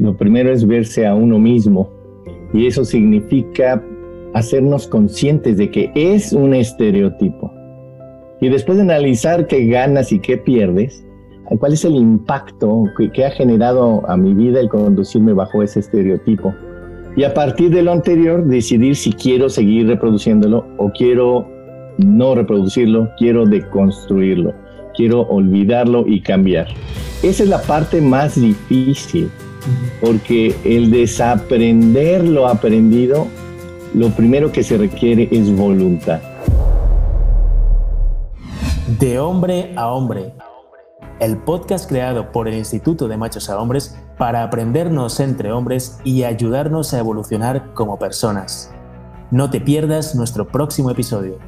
Lo primero es verse a uno mismo y eso significa hacernos conscientes de que es un estereotipo. Y después de analizar qué ganas y qué pierdes, cuál es el impacto que, ha generado a mi vida el conducirme bajo ese estereotipo. Y a partir de lo anterior, decidir si quiero seguir reproduciéndolo o quiero no reproducirlo, quiero deconstruirlo, quiero olvidarlo y cambiar. Esa es la parte más difícil, porque el desaprender lo aprendido, lo primero que se requiere es voluntad. De hombre a hombre, el podcast creado por el Instituto de Machos a Hombres para aprendernos entre hombres y ayudarnos a evolucionar como personas. No te pierdas nuestro próximo episodio.